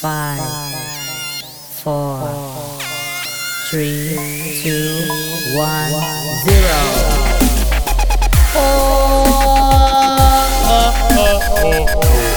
Five, four, three, two, one, zero. Oh, oh, oh, oh. oh, oh.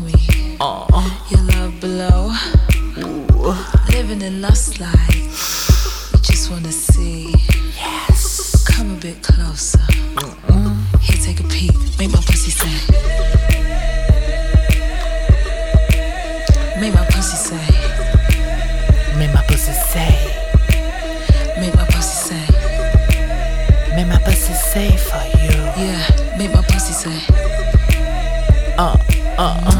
Me Oh. your love below. Ooh. Living in lust like you just wanna see. Yes. Come a bit closer. Here, take a peek. Make my pussy say. Make my pussy say. Make my pussy say. Make my pussy say. Make my pussy say for you. Yeah, make my pussy say. Uh, uh, uh.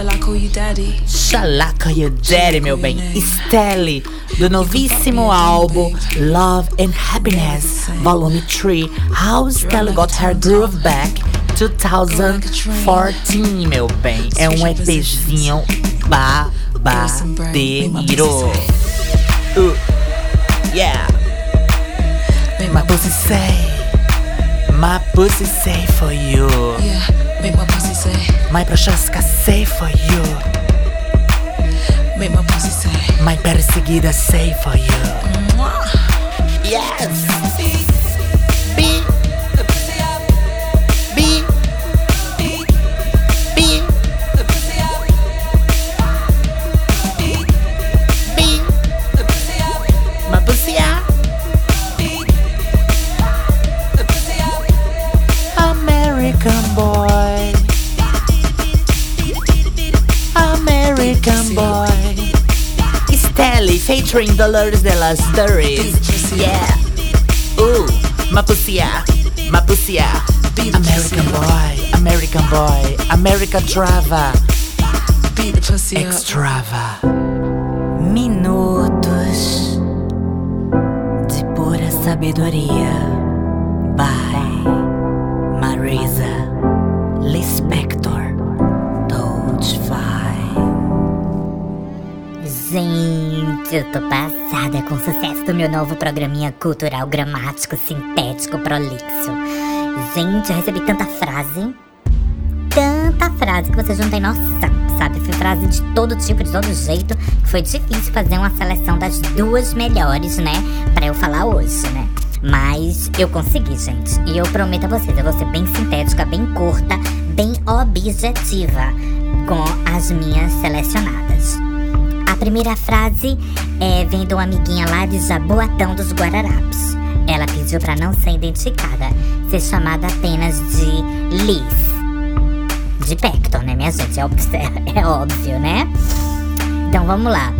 Shall I call you daddy? Chalaca e Daddy, meu bem. Stelle, do novíssimo álbum Love and Happiness, Volume 3, How Stelle Got Her Groove Back 2014, meu bem. É um EPzinho babadeiro. Uh, yeah, my pussy say, my pussy say for you. Yeah, make my pussy. My Prochaska say for you. Pussy say. My perseguida say for you. Yes. Featuring Dolores de las Dores. Yeah. Ooh, pussy out. American boy. American boy. America Trava. Extrava. Minutos de pura sabedoria. By Marisa Lispector. Doldfine. Gente, eu tô passada com o sucesso do meu novo programinha cultural gramático sintético prolixo. Gente, eu recebi tanta frase, tanta frase que vocês não têm noção, sabe? Foi frase de todo tipo, de todo jeito. Foi difícil fazer uma seleção das duas melhores, né? Pra eu falar hoje, né? Mas eu consegui, gente. E eu prometo a vocês, eu vou ser bem sintética, bem curta, bem objetiva com as minhas selecionadas. Primeira frase é, vem de uma amiguinha lá de Jaboatão dos Guararapes. Ela pediu pra não ser identificada, ser chamada apenas de Liz. De Pector, né, minha gente? É óbvio, é óbvio, né? Então vamos lá.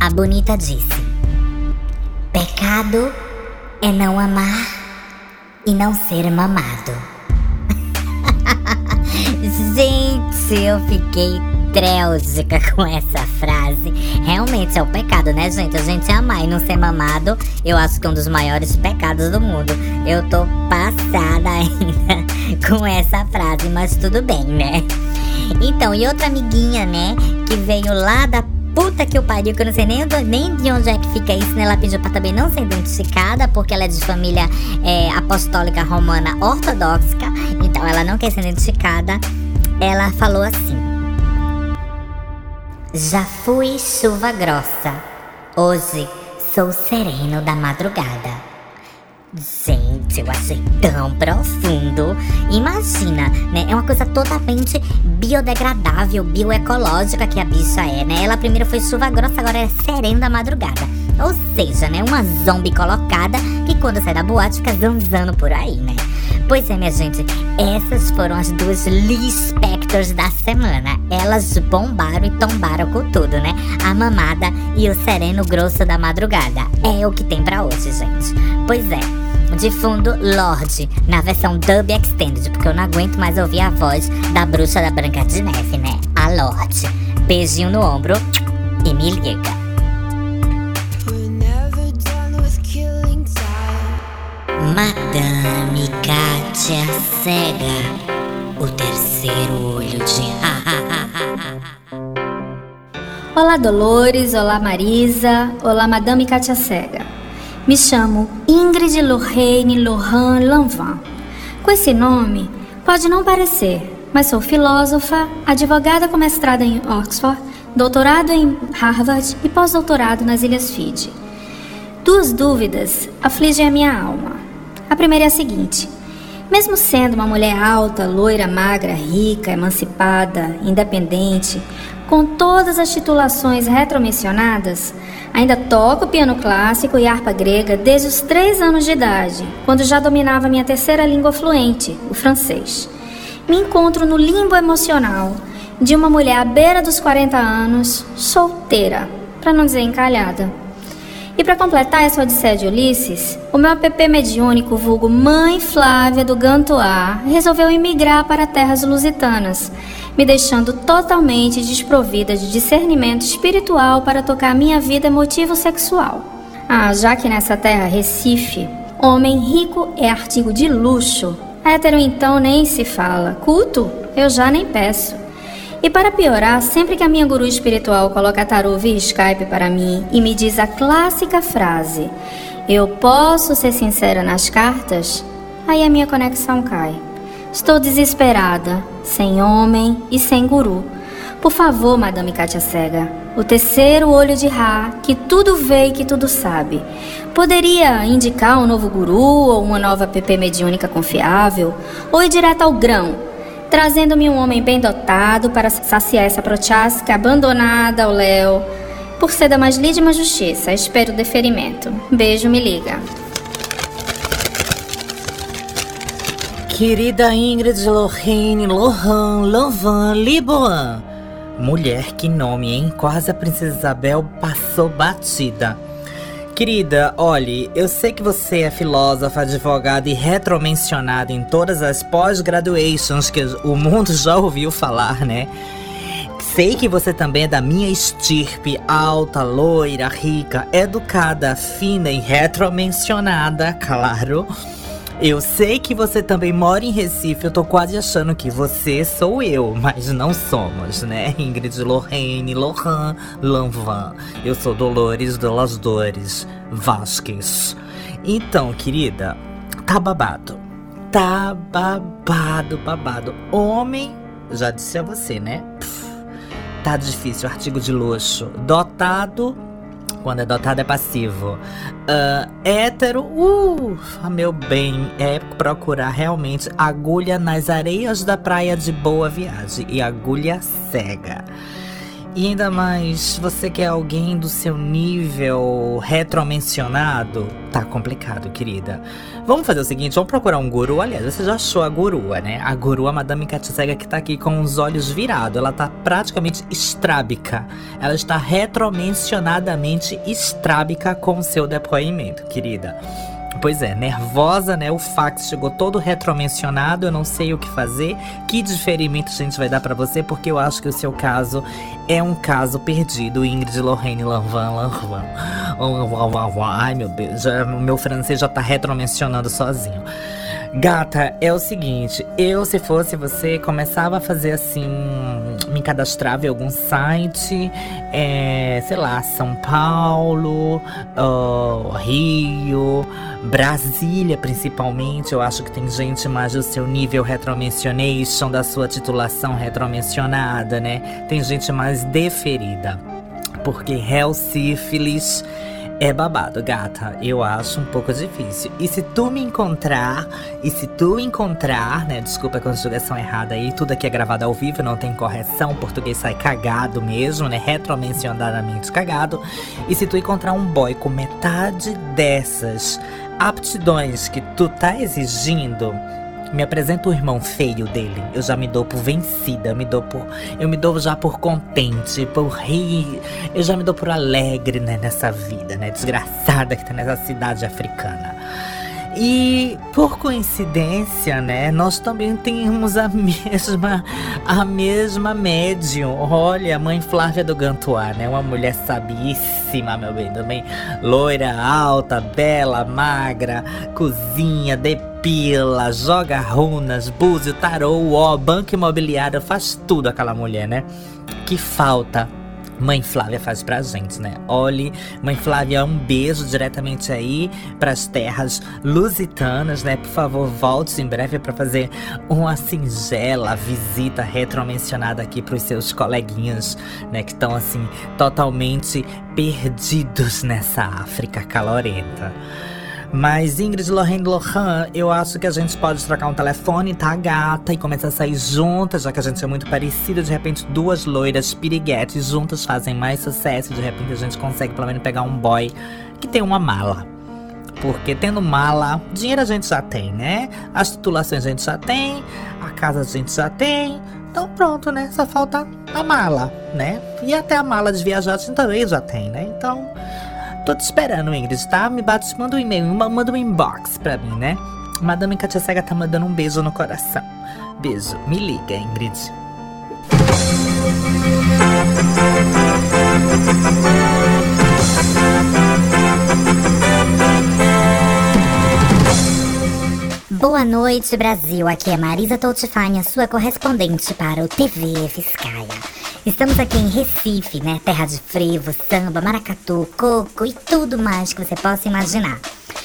A bonita disse: Pecado é não amar e não ser mamado. Gente, eu fiquei trélgica com essa frase. Realmente é o pecado, né, gente? A gente amar e não ser mamado, eu acho que é um dos maiores pecados do mundo. Eu tô passada ainda com essa frase, mas tudo bem, né? Então, e outra amiguinha, né, que veio lá da puta que eu pariu, que eu não sei nem, nem de onde é que fica isso, né? Ela pediu pra também não ser identificada, porque ela é de família é, apostólica romana ortodoxa, então ela não quer ser identificada. Ela falou assim: Já fui chuva grossa, hoje sou sereno da madrugada. Gente, eu achei tão profundo. Imagina, né? É uma coisa totalmente biodegradável, bioecológica que a bicha é, né? Ela primeiro foi chuva grossa, agora é sereno da madrugada. Ou seja, né, uma zombie colocada que quando sai da boate fica zanzando por aí, né? Pois é, minha gente, essas foram as duas Lee Spectors da semana. Elas bombaram e tombaram com tudo, né? A mamada e o sereno grosso da madrugada. É o que tem para hoje, gente. Pois é. De fundo, Lorde, na versão dub extended, porque eu não aguento mais ouvir a voz da bruxa da Branca de Neve, né? A Lorde. Beijinho no ombro e me liga. Madame Kátia Cega, o terceiro olho de Olá Dolores, olá Marisa, olá Madame Kátia Cega. Me chamo Ingrid Lorraine Lohan Lanvin. Com esse nome, pode não parecer, mas sou filósofa, advogada com mestrado em Oxford, doutorado em Harvard e pós-doutorado nas Ilhas Fiji. Duas dúvidas afligem a minha alma. A primeira é a seguinte: mesmo sendo uma mulher alta, loira, magra, rica, emancipada, independente, com todas as titulações retromencionadas, ainda toco piano clássico e harpa grega desde os três anos de idade, quando já dominava minha terceira língua fluente, o francês. Me encontro no limbo emocional de uma mulher à beira dos 40 anos, solteira, para não dizer encalhada. E para completar essa odisseia de Ulisses, o meu app mediúnico vulgo Mãe Flávia do Gantoar resolveu emigrar para terras lusitanas, me deixando totalmente desprovida de discernimento espiritual para tocar minha vida emotivo-sexual. Ah, já que nessa terra Recife, homem rico é artigo de luxo, hétero então nem se fala, culto eu já nem peço. E para piorar, sempre que a minha guru espiritual coloca tarô via Skype para mim e me diz a clássica frase: Eu posso ser sincera nas cartas? Aí a minha conexão cai. Estou desesperada, sem homem e sem guru. Por favor, Madame Kátia Cega, o terceiro olho de Ra, que tudo vê e que tudo sabe. Poderia indicar um novo guru ou uma nova PP mediúnica confiável? Ou ir direto ao grão? Trazendo-me um homem bem dotado para saciar essa prochasca abandonada ao Léo. Por ser da mais lídima justiça, espero o deferimento. Beijo, me liga. Querida Ingrid Lorraine Lohan Lovan Liboan. Mulher, que nome, hein? Quase a Princesa Isabel passou batida. Querida, olhe, eu sei que você é filósofa, advogada e retromencionada em todas as pós-graduations que o mundo já ouviu falar, né? Sei que você também é da minha estirpe, alta, loira, rica, educada, fina e retromencionada, claro. Eu sei que você também mora em Recife, eu tô quase achando que você sou eu, mas não somos, né? Ingrid Lorraine, Lohan, Lanvan. Eu sou Dolores Las Dores Vasquez. Então, querida, tá babado. Tá babado, babado. Homem, já disse a você, né? Pff, tá difícil, artigo de luxo. Dotado quando é dotado é passivo. Uh, hétero, uh, meu bem, é procurar realmente agulha nas areias da praia de boa viagem e agulha cega. E ainda mais, você quer alguém do seu nível retromencionado? Tá complicado, querida. Vamos fazer o seguinte, vamos procurar um guru. Aliás, você já achou a gurua, né? A gurua Madame Katsega que tá aqui com os olhos virados. Ela tá praticamente estrábica. Ela está retromencionadamente estrábica com o seu depoimento, querida. Pois é, nervosa, né? O fax chegou todo retromencionado, eu não sei o que fazer. Que diferimento a gente vai dar para você, porque eu acho que o seu caso é um caso perdido. Ingrid Lorraine Lanvan, Lanvan. Ai, meu Deus, o meu francês já tá retromencionando sozinho. Gata, é o seguinte, eu se fosse você, começava a fazer assim, me cadastrava em algum site, é, sei lá, São Paulo, uh, Rio, Brasília principalmente, eu acho que tem gente mais do seu nível retromensionation, da sua titulação retromencionada, né? Tem gente mais deferida, porque hell sífilis É babado, gata. Eu acho um pouco difícil. E se tu me encontrar, e se tu encontrar, né? Desculpa a conjugação errada aí, tudo aqui é gravado ao vivo, não tem correção. O português sai cagado mesmo, né? Retromencionadamente cagado. E se tu encontrar um boy com metade dessas aptidões que tu tá exigindo, me apresenta o irmão feio dele. Eu já me dou por vencida, me dou por. Eu me dou já por contente, por rir. Eu já me dou por alegre, né, nessa vida, né? Desgraçada que tá nessa cidade africana. E por coincidência, né, nós também temos a mesma a mesma médium. Olha, a mãe Flávia do Gantuá, né, uma mulher sabíssima, meu bem, também loira, alta, bela, magra, cozinha, depila, joga runas, búzio, tarô, ó, banco imobiliário, faz tudo aquela mulher, né? Que falta Mãe Flávia faz pra gente, né? Olhe, Mãe Flávia, um beijo diretamente aí pras terras lusitanas, né? Por favor, volte em breve para fazer uma singela visita retromencionada aqui pros seus coleguinhas, né? Que estão assim, totalmente perdidos nessa África calorenta. Mas Ingrid Lorraine Lohan, eu acho que a gente pode trocar um telefone, tá gata, e começar a sair juntas, já que a gente é muito parecida. De repente, duas loiras piriguetes juntas fazem mais sucesso. De repente, a gente consegue pelo menos pegar um boy que tem uma mala. Porque tendo mala, dinheiro a gente já tem, né? As titulações a gente já tem, a casa a gente já tem. Então pronto, né? Só falta a mala, né? E até a mala de viajar a gente também já tem, né? Então Tô te esperando, Ingrid, tá? Me bate, manda um e-mail, manda um inbox pra mim, né? Madame Katia Cega tá mandando um beijo no coração. Beijo. Me liga, Ingrid. Boa noite, Brasil. Aqui é Marisa Toutifani, sua correspondente para o TV Fiscaia. Estamos aqui em Recife, né? Terra de frevo, samba, maracatu, coco e tudo mais que você possa imaginar.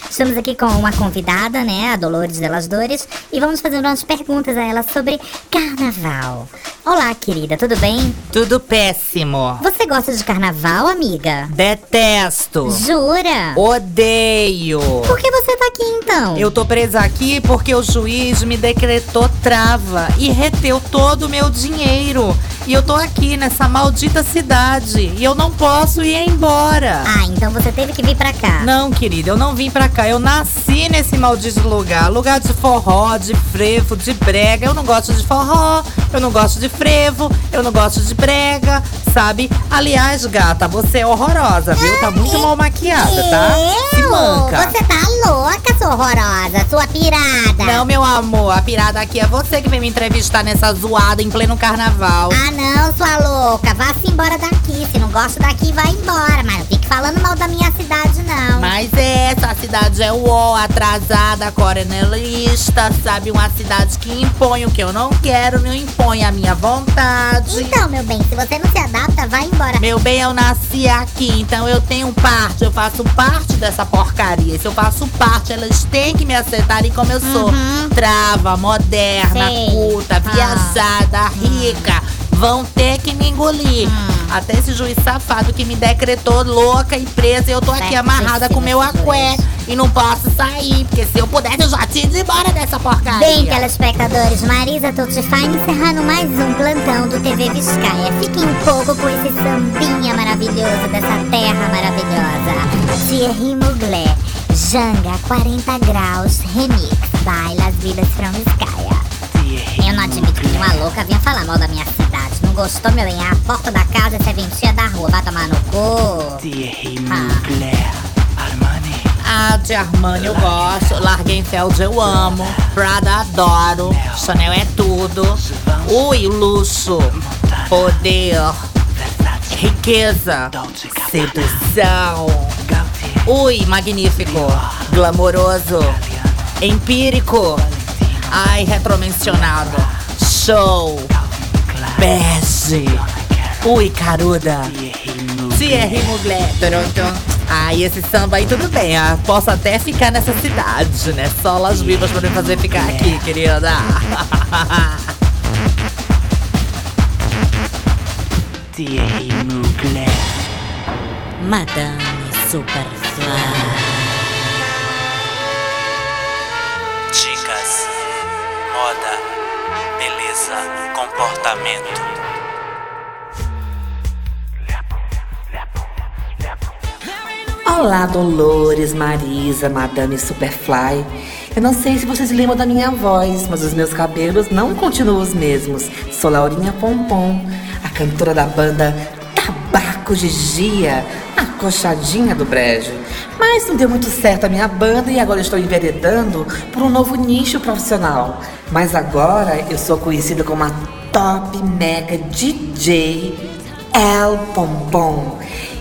Estamos aqui com uma convidada, né, a Dolores Delas Dores, e vamos fazer umas perguntas a ela sobre carnaval. Olá, querida, tudo bem? Tudo péssimo. Você gosta de carnaval, amiga? Detesto. Jura? Odeio. Por que você tá aqui então? Eu tô presa aqui porque o juiz me decretou trava e reteu todo o meu dinheiro. E eu tô aqui nessa maldita cidade e eu não posso ir embora. Ah, então você teve que vir pra cá. Não, querida, eu não vim pra cá. Eu nasci nesse maldito lugar. Lugar de forró, de frevo, de brega. Eu não gosto de forró, eu não gosto de frevo, eu não gosto de brega, sabe? Aliás, gata, você é horrorosa, viu? Tá muito mal maquiada, tá? Se manca. Você tá louca, sua horrorosa, sua pirada. Não, meu amor, a pirada aqui é você que vem me entrevistar nessa zoada em pleno carnaval. Ah, não, sua louca. Vá-se embora daqui. Se não gosta daqui, vai embora. Mas não fique falando mal da minha cidade, não. Mas essa cidade é o atrasada, coronelista, sabe? Uma cidade que impõe o que eu não quero, não impõe a minha vontade. Então, meu bem, se você não se adapta, vai embora. Meu bem, eu nasci aqui, então eu tenho parte, eu faço parte dessa porcaria. Se eu faço parte, elas têm que me aceitarem como eu sou. Uhum. Trava, moderna, Sei. culta, Ah. viajada, rica. Vão ter que me engolir. Hum. Até esse juiz safado que me decretou louca e presa. e Eu tô aqui amarrada com meu aqué. E não posso sair. Porque se eu pudesse, eu já tinha ido embora dessa porcaria. Bem, telespectadores, Marisa Tutifine encerrando mais um plantão do TV Viscaia. Fiquem um pouco com esse sambinha maravilhoso dessa terra maravilhosa. Thierry Mugler, Janga 40 Graus Remix, by Las Vidas from. Não admito que uma louca vinha falar mal da minha cidade. Não gostou, meu? É a porta da casa e você ventia da rua. Vai tomar no cu. Armani, Ah, de Armani eu gosto, Largenfeld eu amo, Prada adoro, Chanel é tudo. Ui, luxo, poder, riqueza, sedução. Ui, magnífico, glamouroso, empírico. Ai, retromencionado. Show, bege. Ui, caruda. Thierry Mugler, Thierry Mugler. Toronto. Ai, esse samba aí tudo bem. Ah, posso até ficar nessa cidade, né? Só Las Vivas pra me fazer ficar aqui, querida. Thierry Mugler. Madame Superfly. Comportamento. Olá, Dolores, Marisa, Madame Superfly. Eu não sei se vocês lembram da minha voz, mas os meus cabelos não continuam os mesmos. Sou Laurinha Pompom, a cantora da banda Tabaco de Gia, a coxadinha do brejo. Mas não deu muito certo a minha banda e agora estou enveredando por um novo nicho profissional. Mas agora eu sou conhecida como a top mega DJ El Pompom.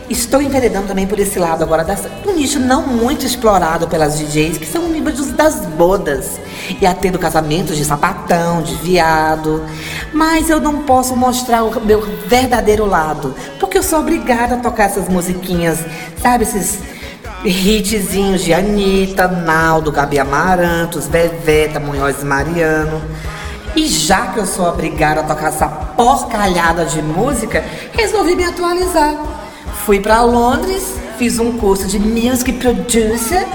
Estou enveredando também por esse lado agora, um nicho não muito explorado pelas DJs, que são membros das bodas. E atendo casamentos de sapatão, de viado. Mas eu não posso mostrar o meu verdadeiro lado, porque eu sou obrigada a tocar essas musiquinhas, sabe? Esses hitzinhos de Anitta, Naldo, Gabi Amarantos, Veveta, Munhoz Mariano. E já que eu sou obrigada a tocar essa porcalhada de música, resolvi me atualizar. Fui para Londres, fiz um curso de Music Producer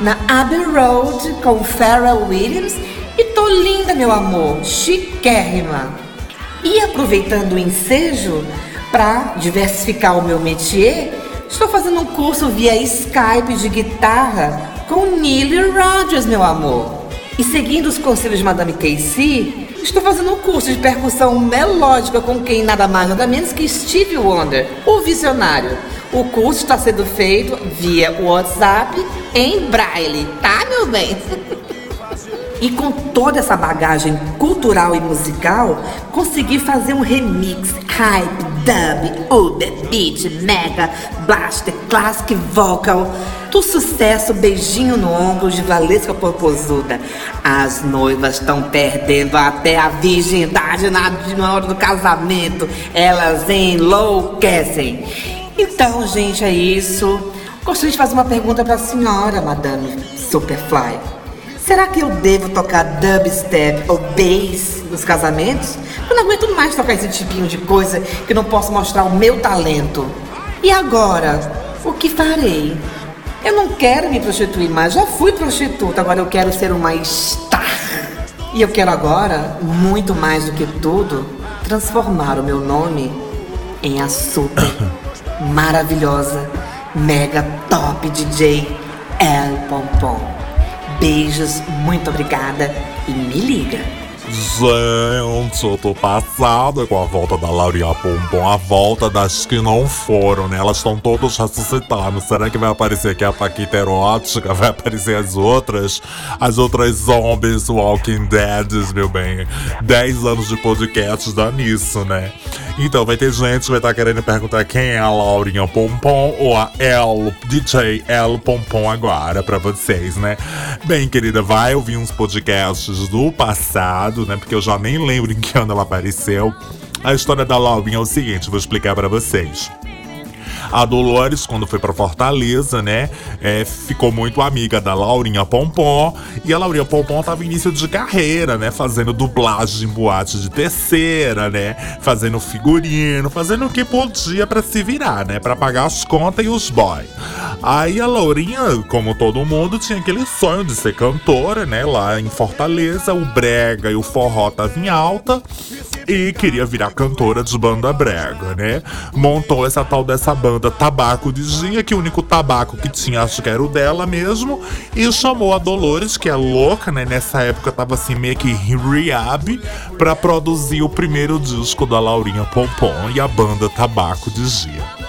na Abbey Road com Pharrell Williams e tô linda, meu amor, chiquérrima. E aproveitando o ensejo para diversificar o meu métier, estou fazendo um curso via Skype de guitarra com Neil Rogers, meu amor. E seguindo os conselhos de Madame Casey, estou fazendo um curso de percussão melódica com quem nada mais nada menos que Steve Wonder, o visionário. O curso está sendo feito via WhatsApp em braille, tá, meu bem? E com toda essa bagagem cultural e musical, consegui fazer um remix hype, dub, Uber, beat, mega, blaster, classic vocal do sucesso Beijinho no Ombro de Valesca Popozuda. As noivas estão perdendo até a virgindade na, hora do casamento. Elas enlouquecem. Então, gente, é isso. Gostaria de fazer uma pergunta para a senhora, Madame Superfly. Será que eu devo tocar dubstep ou bass nos casamentos? Eu não aguento mais tocar esse tipinho de coisa que não posso mostrar o meu talento. E agora, o que farei? Eu não quero me prostituir mais, já fui prostituta, agora eu quero ser uma star. E eu quero agora, muito mais do que tudo, transformar o meu nome em a super maravilhosa, mega top DJ El Pompom. Beijos, muito obrigada e me liga. Gente, eu tô passada com a volta da Laurinha Pompom, a volta das que não foram, né? Elas estão todas ressuscitando. Será que vai aparecer aqui a Paquita erótica? Vai aparecer as outras? As outras zombies, Walking Dead, meu bem. 10 anos de podcast dá nisso, né? Então vai ter gente que vai estar querendo perguntar quem é a Laurinha Pompom ou a El, DJ El Pompom agora pra vocês, né? Bem, querida, vai ouvir uns podcasts do passado, né? Porque eu já nem lembro em que ano ela apareceu. A história da Laurinha é o seguinte, vou explicar pra vocês. A Dolores, quando foi pra Fortaleza, né, é, ficou muito amiga da Laurinha Pompom. E a Laurinha Pompom tava início de carreira, né, fazendo dublagem em boate de terceira, né, fazendo figurino, fazendo o que podia para se virar, né, para pagar as contas e os boy. Aí a Laurinha, como todo mundo, tinha aquele sonho de ser cantora, né, lá em Fortaleza. O brega e o forró tava em alta e queria virar cantora de banda brega, né? Montou essa tal dessa banda Tabaco de Gia, que o único tabaco que tinha, acho que era o dela mesmo, e chamou a Dolores, que é louca, né? Nessa época tava assim meio que rehab, pra produzir o primeiro disco da Laurinha Pompom e a banda Tabaco de Gia.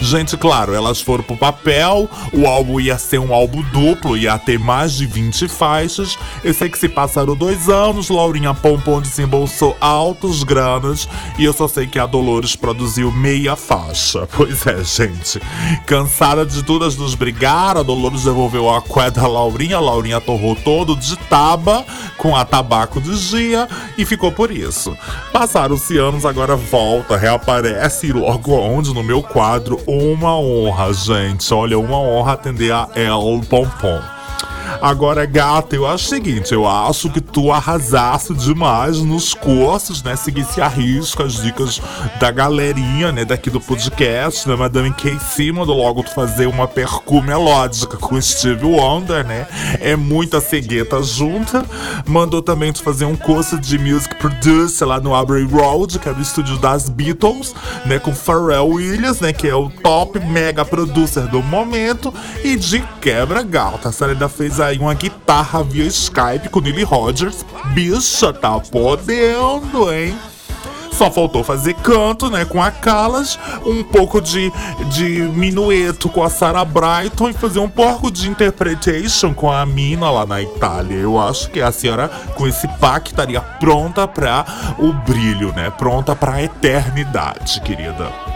Gente, claro, elas foram pro papel, o álbum ia ser um álbum duplo, ia ter mais de 20 faixas. Eu sei que se passaram dois anos, Laurinha Pompom desembolsou altos granas e eu só sei que a Dolores produziu meia faixa. Pois é, gente. Cansada de todas nos brigar, a Dolores devolveu a cueca da Laurinha, a Laurinha torrou todo de taba com a tabaco de Gia e ficou por isso. Passaram-se anos, agora volta, reaparece e logo onde no meu quadro uma honra, gente. Olha, uma honra atender a El Pompom. Agora, gata, eu acho o seguinte, eu acho que tu arrasasse demais nos cursos, né? Seguisse a risco as dicas da galerinha, né? Daqui do podcast, da Madame Kay Simon, logo tu fazer uma percu melódica com Steve Wonder, né? É muita cegueta junta. Mandou também tu fazer um curso de music producer lá no Abbey Road, que é do estúdio das Beatles, né? Com Pharrell Williams, né? Que é o top mega producer do momento. E de quebra, gata, a ainda fez aí uma guitarra via Skype com Nile Rodgers. Bicha, tá podendo, hein? Só faltou fazer canto, né, com a Callas, um pouco de, de minueto com a Sarah Brighton e fazer um pouco de interpretation com a Mina lá na Itália. Eu acho que a senhora, com esse pack, estaria pronta para o brilho, né? Pronta para a eternidade, querida.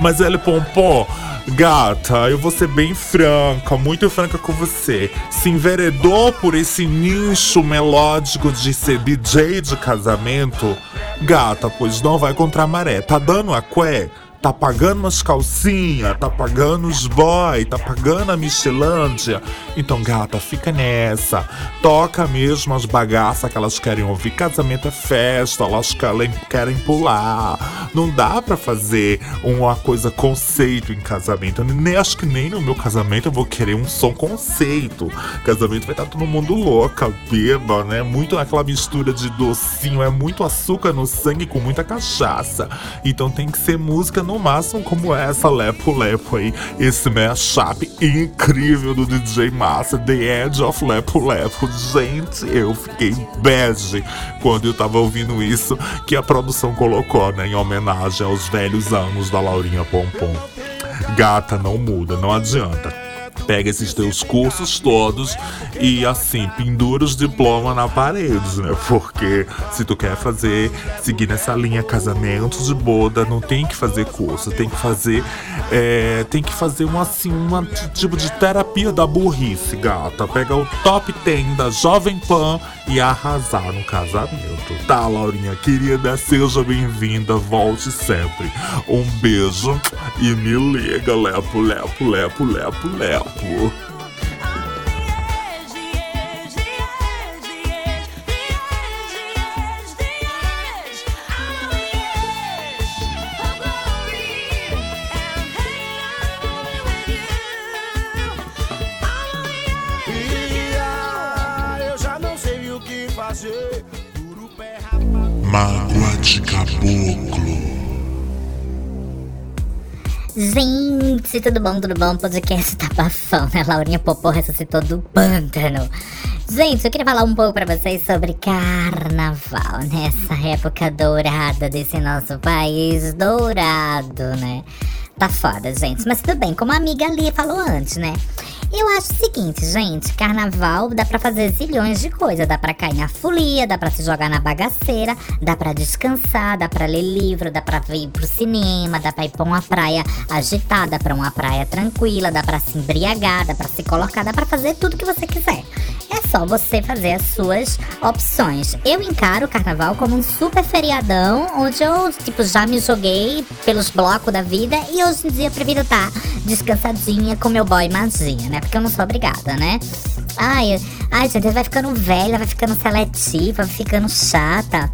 Mas ele Pompom, gata, eu vou ser bem franca, muito franca com você. Se enveredou por esse nicho melódico de ser DJ de casamento, gata, pois não vai contra a maré. Tá dando a qué? Tá pagando umas calcinhas, tá pagando os boy, tá pagando a Michelândia. Então, gata, fica nessa. Toca mesmo as bagaças que elas querem ouvir. Casamento é festa, elas querem, pular. Não dá pra fazer uma coisa conceito em casamento. Nem acho que nem no meu casamento eu vou querer um som conceito. Casamento vai estar tá todo mundo louca, beba, né? Muito aquela mistura de docinho, é muito açúcar no sangue com muita cachaça. Então tem que ser música no máximo como essa Lepo Lepo aí, esse mashup incrível do DJ Massa, The Edge of Lepo Lepo. Gente, eu fiquei bege quando eu tava ouvindo isso que a produção colocou, né, em homenagem aos velhos anos da Laurinha Pompom. Gata, não muda, não adianta pega esses teus cursos todos e assim, pendura os diplomas na parede, né? Porque se tu quer fazer, seguir nessa linha casamento de boda, não tem que fazer curso, tem que fazer, é, tem que fazer uma assim, uma tipo de terapia da burrice, gata. Pega o top 10 da Jovem Pan e arrasar no casamento. Tá, Laurinha, querida, seja bem-vinda, volte sempre. Um beijo e me liga, lepo, lepo, lepo, lepo, lepo. Eu já não sei o que fazer. Duro pé Mágoa de caboclo. Gente, tudo bom, tudo bom? Podcast tá bafão, né? Laurinha Popô ressuscitou do pântano. Gente, eu queria falar um pouco pra vocês sobre carnaval, né? Essa época dourada desse nosso país, dourado, né? Tá foda, gente. Mas tudo bem, como a amiga ali falou antes, né? Eu acho o seguinte, gente, carnaval dá pra fazer zilhões de coisas. Dá pra cair na folia, dá pra se jogar na bagaceira, dá pra descansar, dá pra ler livro, dá pra ir pro cinema, dá pra ir pra uma praia agitada, pra uma praia tranquila, dá pra se embriagar, dá pra se colocar, dá pra fazer tudo que você quiser. É só você fazer as suas opções. Eu encaro o carnaval como um super feriadão, onde eu, tipo, já me joguei pelos blocos da vida e hoje em dia prefiro estar descansadinha com meu boy magia, né? Porque eu não sou obrigada, né? Ai, ai, gente, vai ficando velha, vai ficando seletiva, vai ficando chata.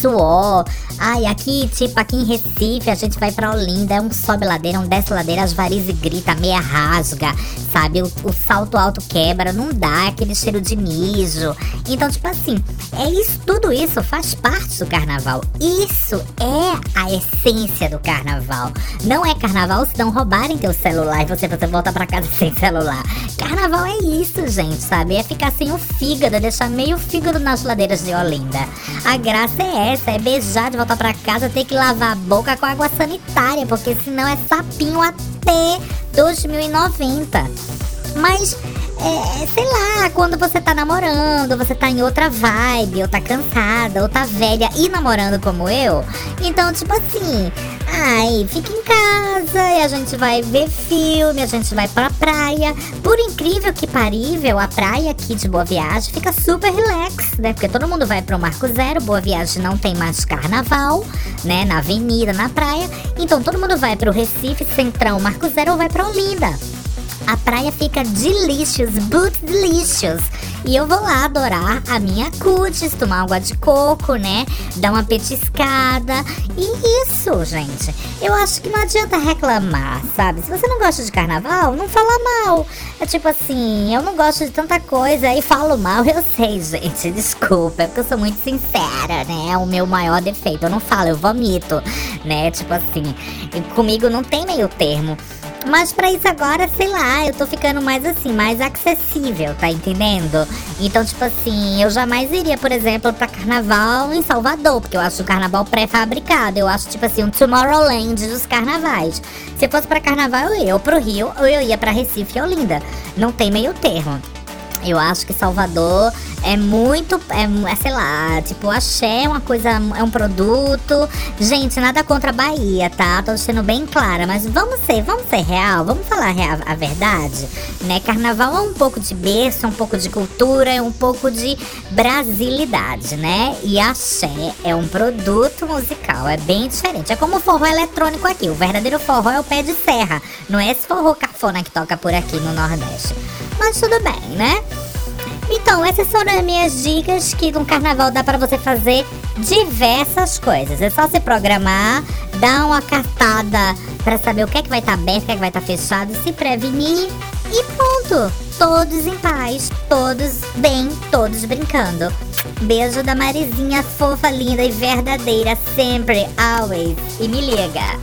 Suor. Ai, aqui, tipo, aqui em Recife, a gente vai pra Olinda, é um sobe ladeira, um desce ladeira, as varizes grita, meia rasga, sabe? O, o salto alto quebra, não dá, aquele cheiro de mijo. Então, tipo assim, é isso, tudo isso faz parte do carnaval. Isso é a essência do carnaval. Não é carnaval se não roubarem teu celular e você, você volta pra casa sem celular. Carnaval é isso, gente, sabe? É ficar sem o fígado, é deixar meio fígado nas ladeiras de Olinda. A graça é essa, é beijar de voltar pra casa, ter que lavar a boca com água sanitária, porque senão é sapinho até 2090. Mas é, sei lá, quando você tá namorando, você tá em outra vibe, ou tá cansada, ou tá velha e namorando como eu. Então, tipo assim, ai, fica em casa e a gente vai ver filme, a gente vai pra praia. Por incrível que parível, a praia aqui de Boa Viagem fica super relax, né? Porque todo mundo vai pro Marco Zero, Boa Viagem não tem mais carnaval, né? Na avenida, na praia. Então todo mundo vai pro Recife, Centrão, Marco Zero ou vai pra Olinda. A praia fica delicious, but delicious. E eu vou lá adorar a minha cutis, tomar água de coco, né? Dar uma petiscada. E isso, gente. Eu acho que não adianta reclamar, sabe? Se você não gosta de carnaval, não fala mal. É tipo assim, eu não gosto de tanta coisa e falo mal, eu sei, gente. Desculpa, é porque eu sou muito sincera, né? É o meu maior defeito. Eu não falo, eu vomito, né? Tipo assim, comigo não tem meio termo. Mas pra isso agora, sei lá, eu tô ficando mais assim, mais acessível, tá entendendo? Então, tipo assim, eu jamais iria, por exemplo, pra carnaval em Salvador, porque eu acho o carnaval pré-fabricado. Eu acho, tipo assim, um Tomorrowland dos carnavais. Se fosse pra carnaval, eu ia ou pro Rio ou eu ia pra Recife e Olinda. Não tem meio termo. Eu acho que Salvador é muito, é, é, sei lá, tipo, axé é uma coisa, é um produto. Gente, nada contra a Bahia, tá? Tô sendo bem clara, mas vamos ser, vamos ser real, vamos falar real, a verdade, né? Carnaval é um pouco de berço, um pouco de cultura, é um pouco de brasilidade, né? E axé é um produto musical, é bem diferente. É como o forró eletrônico aqui, o verdadeiro forró é o pé de serra, não é esse forró cafona que toca por aqui no Nordeste. Mas tudo bem, né? Então, essas foram as minhas dicas que no carnaval dá para você fazer diversas coisas. É só se programar, dar uma cartada para saber o que é que vai estar tá aberto, o que é que vai estar tá fechado, se prevenir e pronto. Todos em paz, todos bem, todos brincando. Beijo da Marizinha fofa, linda e verdadeira sempre, always. E me liga.